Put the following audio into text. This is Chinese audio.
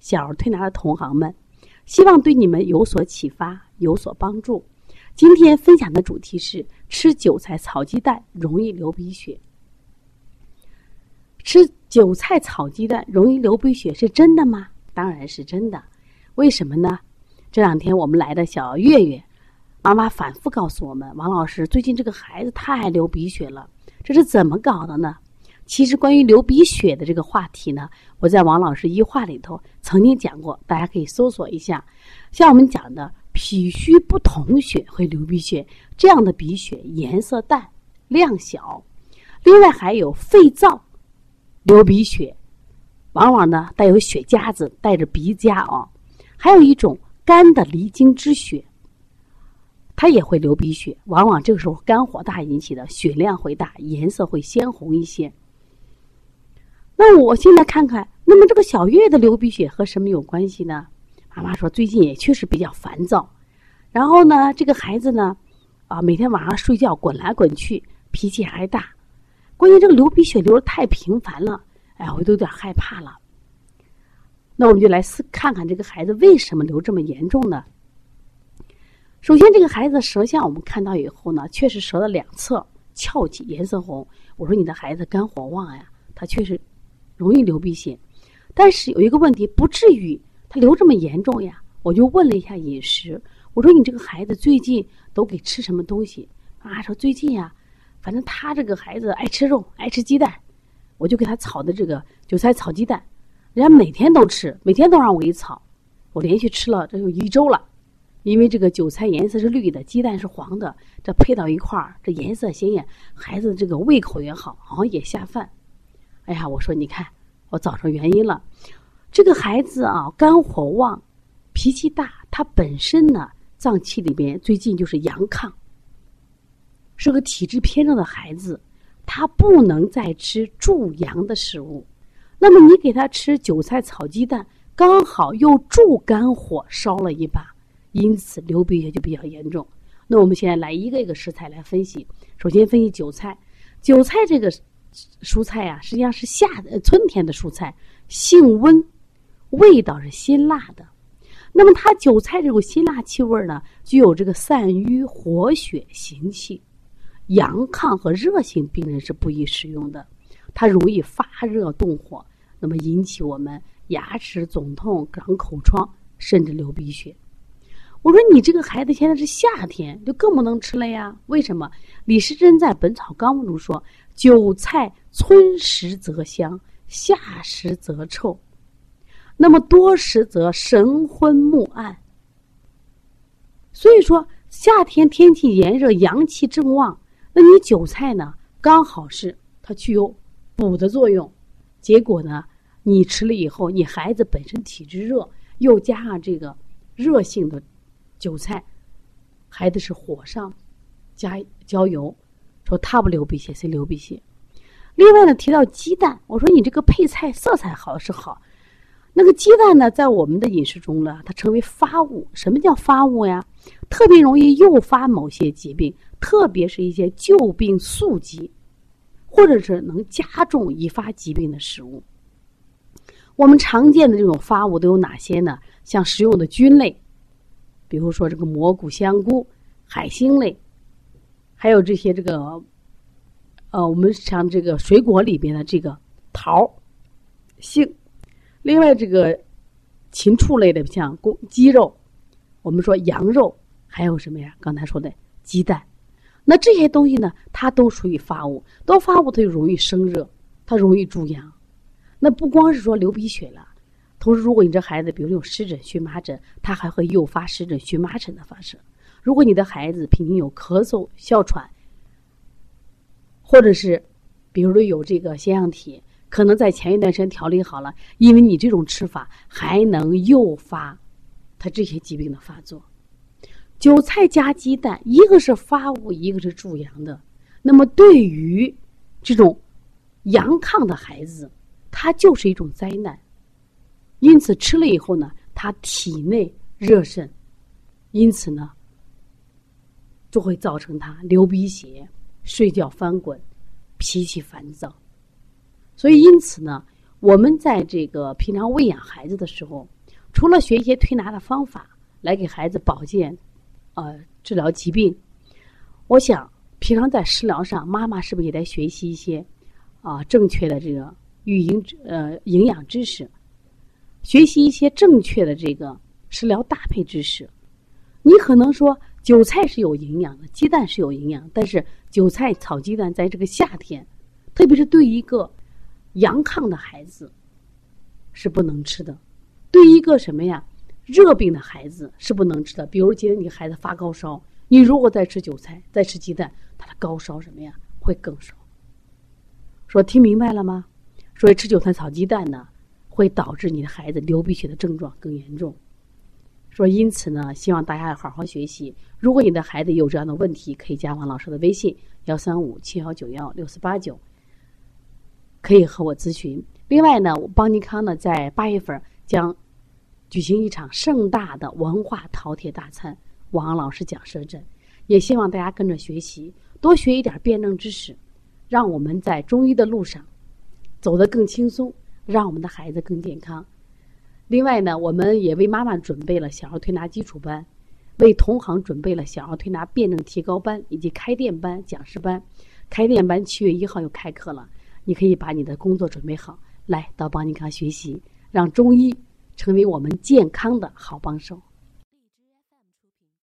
小儿推拿的同行们，希望对你们有所启发，有所帮助。今天分享的主题是：吃韭菜炒鸡蛋容易流鼻血。吃韭菜炒鸡蛋容易流鼻血是真的吗？当然是真的。为什么呢？这两天我们来的小月月妈妈反复告诉我们，王老师最近这个孩子太爱流鼻血了，这是怎么搞的呢？其实关于流鼻血的这个话题呢，我在王老师一话里头曾经讲过，大家可以搜索一下。像我们讲的脾虚不统血会流鼻血，这样的鼻血颜色淡、量小。另外还有肺燥流鼻血，往往呢带有血夹子，带着鼻夹啊。还有一种肝的离经之血，它也会流鼻血，往往这个时候肝火大引起的，血量会大，颜色会鲜红一些。那我现在看看，那么这个小月月的流鼻血和什么有关系呢？妈妈说最近也确实比较烦躁，然后呢，这个孩子呢，啊，每天晚上睡觉滚来滚去，脾气还大。关键这个流鼻血流的太频繁了，哎，我都有点害怕了。那我们就来思看看这个孩子为什么流这么严重呢？首先，这个孩子舌象我们看到以后呢，确实舌的两侧翘起，颜色红。我说你的孩子肝火旺呀，他确实。容易流鼻血，但是有一个问题，不至于他流这么严重呀。我就问了一下饮食，我说你这个孩子最近都给吃什么东西？啊，说最近呀，反正他这个孩子爱吃肉，爱吃鸡蛋，我就给他炒的这个韭菜炒鸡蛋，人家每天都吃，每天都让我给炒，我连续吃了这有一周了。因为这个韭菜颜色是绿的，鸡蛋是黄的，这配到一块儿，这颜色鲜艳，孩子这个胃口也好，好像也下饭。哎呀，我说你看，我找着原因了。这个孩子啊，肝火旺，脾气大，他本身呢脏器里边最近就是阳亢，是个体质偏重的孩子，他不能再吃助阳的食物。那么你给他吃韭菜炒鸡蛋，刚好又助肝火烧了一把，因此流鼻血就比较严重。那我们现在来一个一个食材来分析。首先分析韭菜，韭菜这个。蔬菜呀，实际上是夏呃春天的蔬菜，性温，味道是辛辣的。那么它韭菜这种辛辣气味呢，具有这个散瘀活血行气，阳亢和热性病人是不宜食用的。它容易发热动火，那么引起我们牙齿肿痛、长口疮，甚至流鼻血。我说你这个孩子现在是夏天，就更不能吃了呀？为什么？李时珍在《本草纲目》中说。韭菜春食则香，夏食则臭。那么多食则神昏目暗。所以说，夏天天气炎热，阳气正旺，那你韭菜呢，刚好是它具有补的作用。结果呢，你吃了以后，你孩子本身体质热，又加上这个热性的韭菜，孩子是火上加浇油。说他不流鼻血，谁流鼻血？另外呢，提到鸡蛋，我说你这个配菜色彩好是好，那个鸡蛋呢，在我们的饮食中呢，它成为发物。什么叫发物呀？特别容易诱发某些疾病，特别是一些旧病宿疾，或者是能加重易发疾病的食物。我们常见的这种发物都有哪些呢？像食用的菌类，比如说这个蘑菇、香菇、海星类。还有这些这个，呃，我们像这个水果里边的这个桃、杏，另外这个禽畜类的像公鸡肉，我们说羊肉，还有什么呀？刚才说的鸡蛋，那这些东西呢，它都属于发物，都发物它就容易生热，它容易助阳。那不光是说流鼻血了，同时如果你这孩子比如有湿疹、荨麻疹，它还会诱发湿疹、荨麻疹的发生。如果你的孩子平时有咳嗽、哮喘，或者是，比如说有这个腺样体，可能在前一段时间调理好了，因为你这种吃法还能诱发他这些疾病的发作。韭菜加鸡蛋，一个是发物，一个是助阳的。那么对于这种阳亢的孩子，他就是一种灾难。因此吃了以后呢，他体内热盛，因此呢，就会造成他流鼻血、睡觉翻滚、脾气烦躁。所以，因此呢，我们在这个平常喂养孩子的时候，除了学一些推拿的方法来给孩子保健，呃，治疗疾病，我想平常在食疗上，妈妈是不是也得学习一些啊正确的这个育婴呃营养知识？学习一些正确的这个食疗搭配知识，你可能说韭菜是有营养的，鸡蛋是有营养，但是韭菜炒鸡蛋在这个夏天，特别是对一个阳亢的孩子是不能吃的，对一个什么呀热病的孩子是不能吃的。比如今天你孩子发高烧，你如果再吃韭菜，再吃鸡蛋，他的高烧什么呀会更烧。说听明白了吗？所以吃韭菜炒鸡蛋呢？会导致你的孩子流鼻血的症状更严重。说因此呢，希望大家要好好学习。如果你的孩子有这样的问题，可以加王老师的微信幺三五七幺九幺六四八九，可以和我咨询。另外呢，邦尼康呢在八月份将举行一场盛大的文化饕餮大餐，王老师讲舌诊，也希望大家跟着学习，多学一点辩证知识，让我们在中医的路上走得更轻松。让我们的孩子更健康。另外呢，我们也为妈妈准备了小儿推拿基础班，为同行准备了小儿推拿辩证提高班以及开店班、讲师班。开店班七月一号又开课了，你可以把你的工作准备好，来到邦尼康学习，让中医成为我们健康的好帮手。